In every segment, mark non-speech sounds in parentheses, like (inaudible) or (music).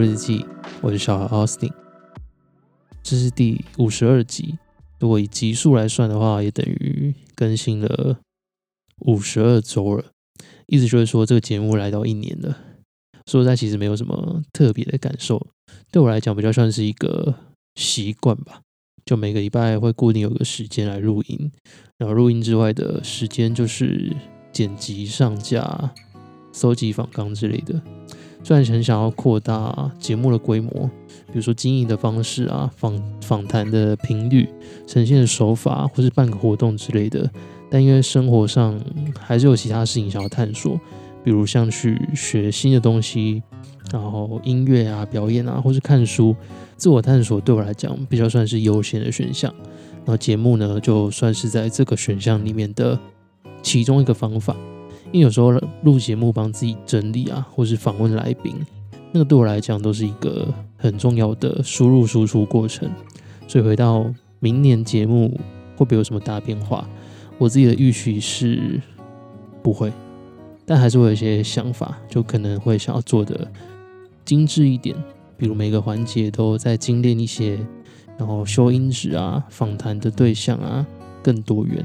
《日记》，我是小孩 Austin，这是第五十二集。如果以集数来算的话，也等于更新了五十二周了。意思就是说，这个节目来到一年了。说实在，其实没有什么特别的感受，对我来讲，比较算是一个习惯吧。就每个礼拜会固定有个时间来录音，然后录音之外的时间就是剪辑、上架、搜集访纲之类的。虽然很想要扩大节目的规模，比如说经营的方式啊、访访谈的频率、呈现的手法，或是办个活动之类的，但因为生活上还是有其他事情想要探索，比如像去学新的东西，然后音乐啊、表演啊，或是看书。自我探索对我来讲比较算是优先的选项，然后节目呢就算是在这个选项里面的其中一个方法。因为有时候录节目帮自己整理啊，或是访问来宾，那个对我来讲都是一个很重要的输入输出过程。所以回到明年节目会不会有什么大变化？我自己的预期是不会，但还是会有一些想法，就可能会想要做的精致一点。比如每个环节都在精炼一些，然后修音质啊，访谈的对象啊更多元，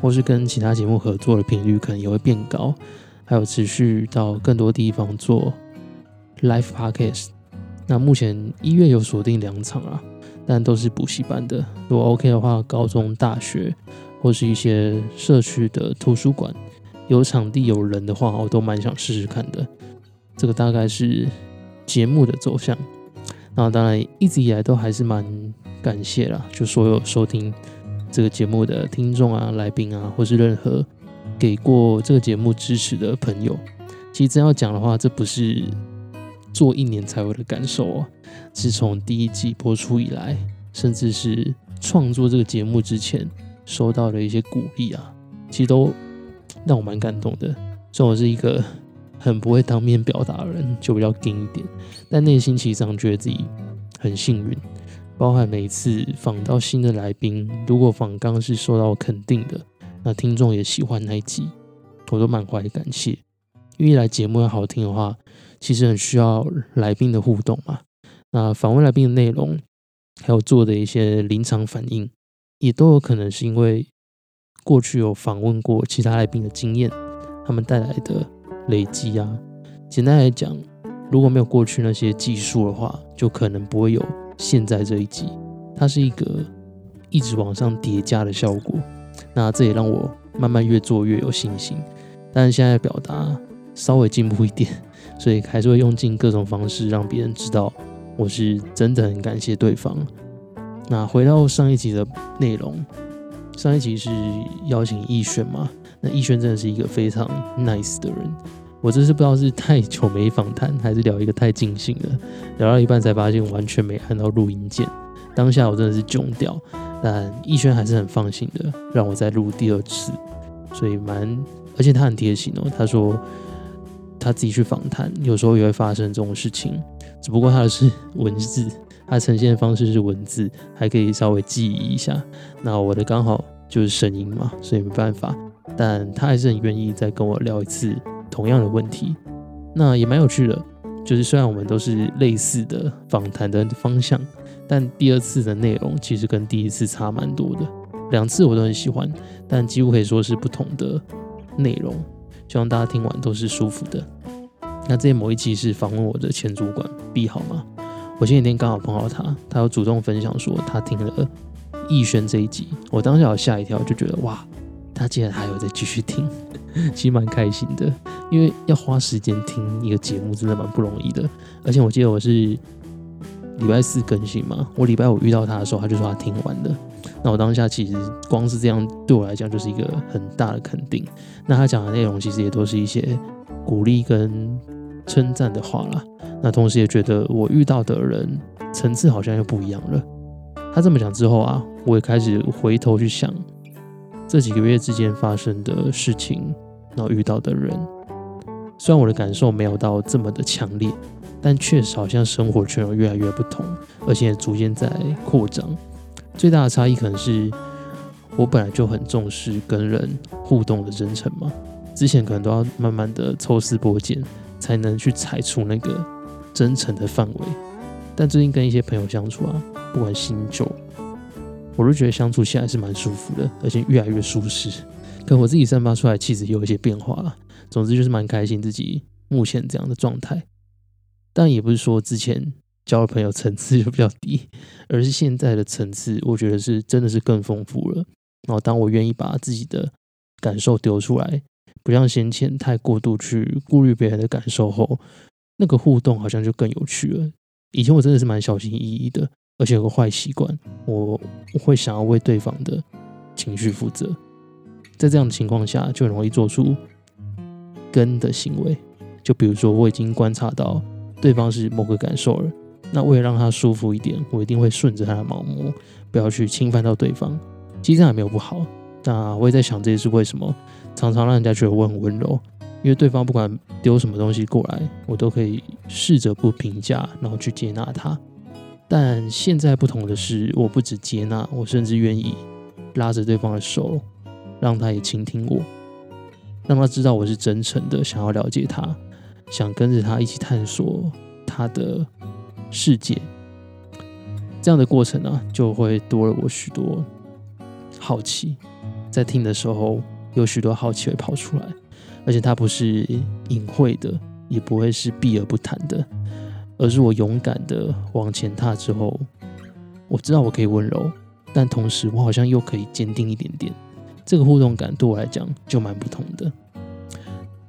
或是跟其他节目合作的频率可能也会变高，还有持续到更多地方做 live podcast。那目前一月有锁定两场啊，但都是补习班的。如果 OK 的话，高中、大学或是一些社区的图书馆有场地有人的话，我都蛮想试试看的。这个大概是。节目的走向，那当然一直以来都还是蛮感谢啦，就所有收听这个节目的听众啊、来宾啊，或是任何给过这个节目支持的朋友。其实真要讲的话，这不是做一年才有的感受哦，是从第一季播出以来，甚至是创作这个节目之前收到的一些鼓励啊，其实都让我蛮感动的。虽然我是一个。很不会当面表达的人就比较硬一点，但内心其实上觉得自己很幸运，包含每一次访到新的来宾，如果访刚是受到肯定的，那听众也喜欢那一集，我都满怀感谢。因为来节目要好听的话，其实很需要来宾的互动嘛。那访问来宾的内容，还有做的一些临场反应，也都有可能是因为过去有访问过其他来宾的经验，他们带来的。累积啊，简单来讲，如果没有过去那些技术的话，就可能不会有现在这一集。它是一个一直往上叠加的效果。那这也让我慢慢越做越有信心。但是现在表达稍微进步一点，(laughs) 所以还是会用尽各种方式让别人知道我是真的很感谢对方。那回到上一集的内容，上一集是邀请易轩嘛？那易轩真的是一个非常 nice 的人，我真是不知道是太久没访谈，还是聊一个太尽兴了，聊到一半才发现完全没按到录音键，当下我真的是囧掉，但逸轩还是很放心的让我再录第二次，所以蛮，而且他很贴心哦，他说他自己去访谈，有时候也会发生这种事情，只不过他的是文字，他呈现的方式是文字，还可以稍微记忆一下，那我的刚好就是声音嘛，所以没办法。但他还是很愿意再跟我聊一次同样的问题，那也蛮有趣的。就是虽然我们都是类似的访谈的方向，但第二次的内容其实跟第一次差蛮多的。两次我都很喜欢，但几乎可以说是不同的内容。希望大家听完都是舒服的。那这某一期是访问我的前主管 B 好吗？我前几天刚好碰到他，他有主动分享说他听了逸轩这一集，我当下有吓一跳，就觉得哇。他竟然还有在继续听，(laughs) 其实蛮开心的，因为要花时间听一个节目真的蛮不容易的。而且我记得我是礼拜四更新嘛，我礼拜五遇到他的时候，他就说他听完了。那我当下其实光是这样对我来讲就是一个很大的肯定。那他讲的内容其实也都是一些鼓励跟称赞的话啦。那同时也觉得我遇到的人层次好像又不一样了。他这么讲之后啊，我也开始回头去想。这几个月之间发生的事情，然后遇到的人，虽然我的感受没有到这么的强烈，但确实好像生活圈有越来越不同，而且逐渐在扩张。最大的差异可能是我本来就很重视跟人互动的真诚嘛，之前可能都要慢慢的抽丝剥茧，才能去踩出那个真诚的范围。但最近跟一些朋友相处啊，不管新旧，我都觉得相处起来是蛮舒服的，而且越来越舒适。可我自己散发出来气质有一些变化了。总之就是蛮开心自己目前这样的状态。但也不是说之前交的朋友层次 (laughs) 就比较低，而是现在的层次，我觉得是真的是更丰富了。然后当我愿意把自己的感受丢出来，不像先前太过度去顾虑别人的感受后，那个互动好像就更有趣了。以前我真的是蛮小心翼翼的，而且有个坏习惯，我会想要为对方的情绪负责。在这样的情况下，就很容易做出跟的行为。就比如说，我已经观察到对方是某个感受了，那为了让他舒服一点，我一定会顺着他的毛摸，不要去侵犯到对方。其实这样也没有不好。那我也在想，这也是为什么常常让人家觉得我很温柔。因为对方不管丢什么东西过来，我都可以试着不评价，然后去接纳他。但现在不同的是，我不止接纳，我甚至愿意拉着对方的手，让他也倾听我，让他知道我是真诚的，想要了解他，想跟着他一起探索他的世界。这样的过程呢，就会多了我许多好奇，在听的时候有许多好奇会跑出来。而且它不是隐晦的，也不会是避而不谈的，而是我勇敢的往前踏之后，我知道我可以温柔，但同时我好像又可以坚定一点点。这个互动感对我来讲就蛮不同的。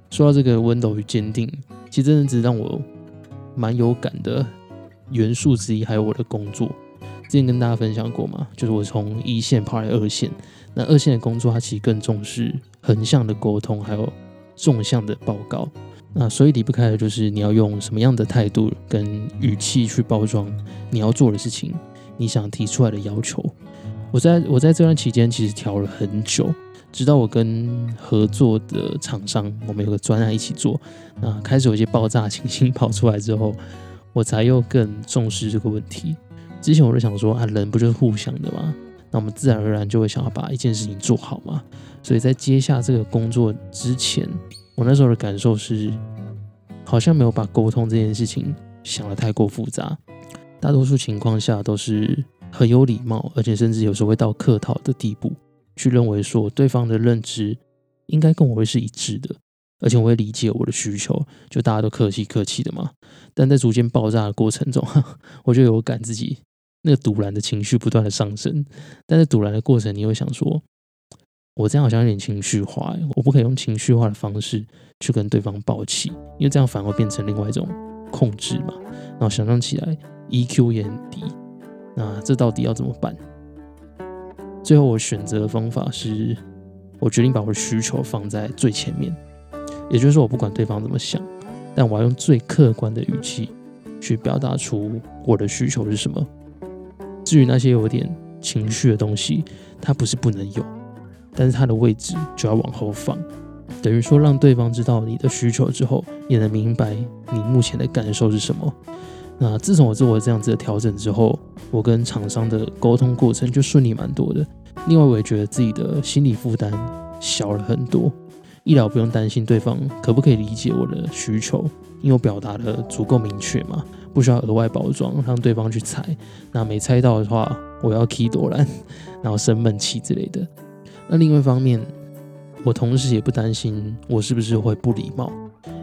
说到这个温柔与坚定，其实真的只让我蛮有感的元素之一，还有我的工作。之前跟大家分享过嘛，就是我从一线跑来二线，那二线的工作它其实更重视横向的沟通，还有。纵向的报告，那所以离不开的就是你要用什么样的态度跟语气去包装你要做的事情，你想提出来的要求。我在我在这段期间其实调了很久，直到我跟合作的厂商，我们有个专案一起做，那开始有一些爆炸情形 (laughs) 跑出来之后，我才又更重视这个问题。之前我就想说啊，人不就是互相的吗？那我们自然而然就会想要把一件事情做好嘛。所以在接下这个工作之前，我那时候的感受是，好像没有把沟通这件事情想得太过复杂。大多数情况下都是很有礼貌，而且甚至有时候会到客套的地步，去认为说对方的认知应该跟我会是一致的，而且我会理解我的需求，就大家都客气客气的嘛。但在逐渐爆炸的过程中，(laughs) 我就有感自己那个堵然的情绪不断的上升。但在堵然的过程，你会想说。我这样好像有点情绪化，我不可以用情绪化的方式去跟对方抱气，因为这样反而变成另外一种控制嘛。然后想象起来，EQ 也很低，那这到底要怎么办？最后我选择的方法是，我决定把我的需求放在最前面，也就是说，我不管对方怎么想，但我要用最客观的语气去表达出我的需求是什么。至于那些有点情绪的东西，它不是不能有。但是它的位置就要往后放，等于说让对方知道你的需求之后，也能明白你目前的感受是什么。那自从我做了这样子的调整之后，我跟厂商的沟通过程就顺利蛮多的。另外，我也觉得自己的心理负担小了很多，一来不用担心对方可不可以理解我的需求，因为我表达的足够明确嘛，不需要额外包装让对方去猜。那没猜到的话，我要 key 多然，然后生闷气之类的。那另外一方面，我同时也不担心我是不是会不礼貌，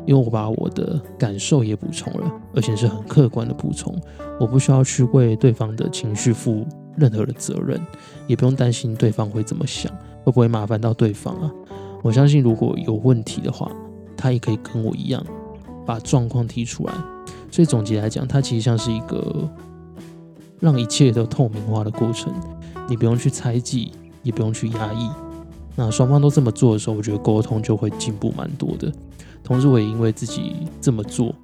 因为我把我的感受也补充了，而且是很客观的补充，我不需要去为对方的情绪负任何的责任，也不用担心对方会怎么想，会不会麻烦到对方啊？我相信如果有问题的话，他也可以跟我一样把状况提出来。所以总结来讲，它其实像是一个让一切都透明化的过程，你不用去猜忌。也不用去压抑，那双方都这么做的时候，我觉得沟通就会进步蛮多的。同时，我也因为自己这么做，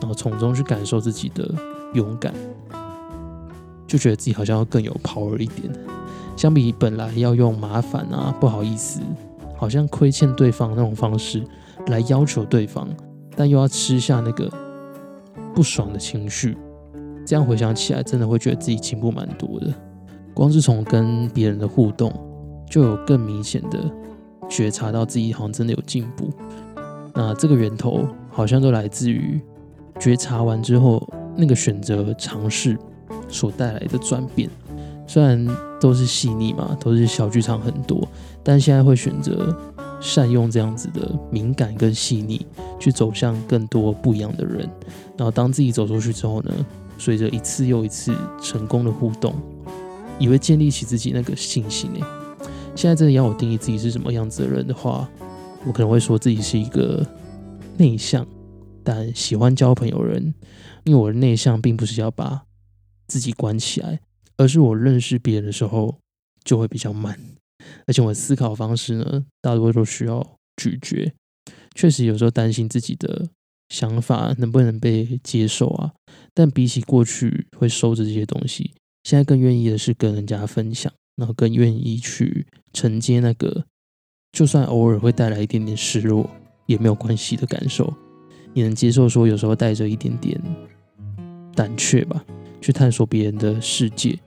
然后从中去感受自己的勇敢，就觉得自己好像要更有 power 一点。相比本来要用麻烦啊、不好意思、好像亏欠对方那种方式来要求对方，但又要吃下那个不爽的情绪，这样回想起来，真的会觉得自己进步蛮多的。光是从跟别人的互动，就有更明显的觉察到自己好像真的有进步。那这个源头好像都来自于觉察完之后，那个选择尝试所带来的转变，虽然都是细腻嘛，都是小剧场很多，但现在会选择善用这样子的敏感跟细腻，去走向更多不一样的人。然后当自己走出去之后呢，随着一次又一次成功的互动，以为建立起自己那个信心诶。现在真的要我定义自己是什么样子的人的话，我可能会说自己是一个内向。但喜欢交朋友人，因为我的内向并不是要把自己关起来，而是我认识别人的时候就会比较慢，而且我的思考方式呢，大多都需要咀嚼。确实有时候担心自己的想法能不能被接受啊，但比起过去会收着这些东西，现在更愿意的是跟人家分享，然后更愿意去承接那个，就算偶尔会带来一点点失落也没有关系的感受。也能接受说，有时候带着一点点胆怯吧，去探索别人的世界，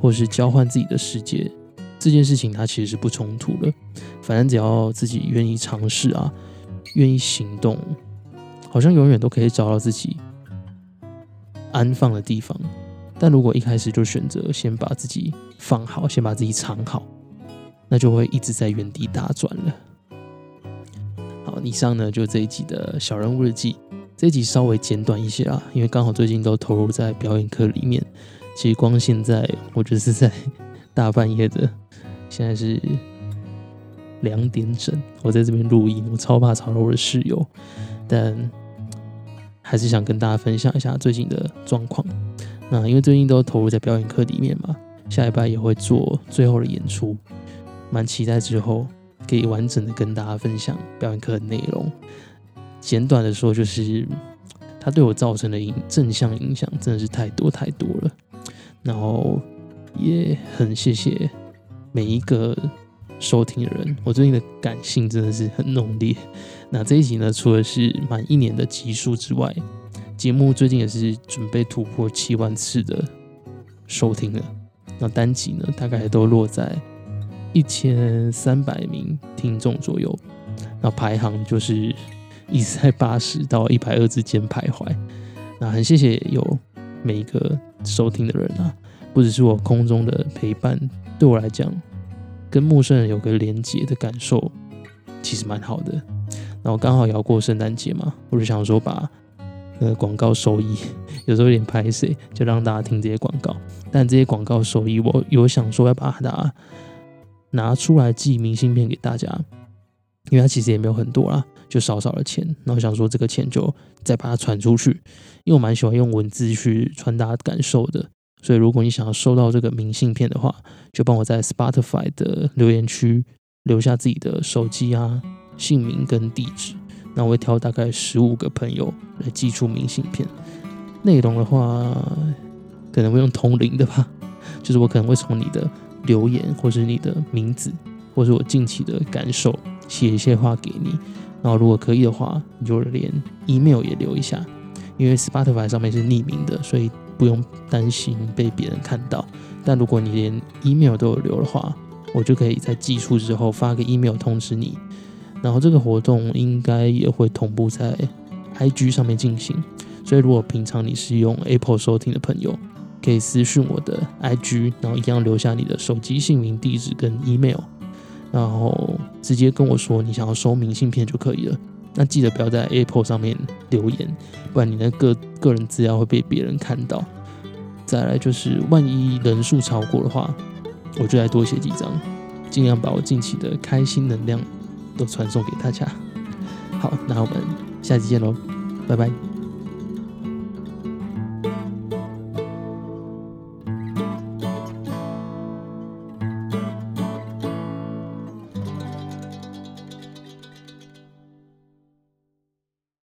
或是交换自己的世界，这件事情它其实是不冲突的。反正只要自己愿意尝试啊，愿意行动，好像永远都可以找到自己安放的地方。但如果一开始就选择先把自己放好，先把自己藏好，那就会一直在原地打转了。好以上呢，就这一集的小人物日记。这一集稍微简短一些啊，因为刚好最近都投入在表演课里面。其实光现在，我觉得是在大半夜的，现在是两点整，我在这边录音，我超怕吵到我的室友。但还是想跟大家分享一下最近的状况。那因为最近都投入在表演课里面嘛，下一拜也会做最后的演出，蛮期待之后。可以完整的跟大家分享表演课的内容。简短的说，就是它对我造成的影正向影响真的是太多太多了。然后也很谢谢每一个收听的人，我最近的感性真的是很浓烈。那这一集呢，除了是满一年的集数之外，节目最近也是准备突破七万次的收听了。那单集呢，大概都落在。一千三百名听众左右，那排行就是一直在八十到一百二之间徘徊。那很谢谢有每一个收听的人啊，不只是我空中的陪伴，对我来讲，跟陌生人有个连接的感受，其实蛮好的。然后刚好要过圣诞节嘛，我就想说把那个广告收益，(laughs) 有时候有点拍谁，就让大家听这些广告。但这些广告收益，我有想说要把它。拿出来寄明信片给大家，因为它其实也没有很多啦，就少少的钱。然后想说这个钱就再把它传出去，因为我蛮喜欢用文字去传达感受的。所以如果你想要收到这个明信片的话，就帮我在 Spotify 的留言区留下自己的手机啊、姓名跟地址。那我会挑大概十五个朋友来寄出明信片。内容的话，可能会用通灵的吧，就是我可能会从你的。留言，或是你的名字，或是我近期的感受，写一些话给你。然后如果可以的话，你就连 email 也留一下，因为 Spotify 上面是匿名的，所以不用担心被别人看到。但如果你连 email 都有留的话，我就可以在寄出之后发个 email 通知你。然后这个活动应该也会同步在 IG 上面进行，所以如果平常你是用 Apple 收听的朋友。可以私信我的 IG，然后一样留下你的手机姓名、地址跟 email，然后直接跟我说你想要收明信片就可以了。那记得不要在 Apple 上面留言，不然你的个个人资料会被别人看到。再来就是，万一人数超过的话，我就来多写几张，尽量把我近期的开心能量都传送给大家。好，那我们下期见喽，拜拜。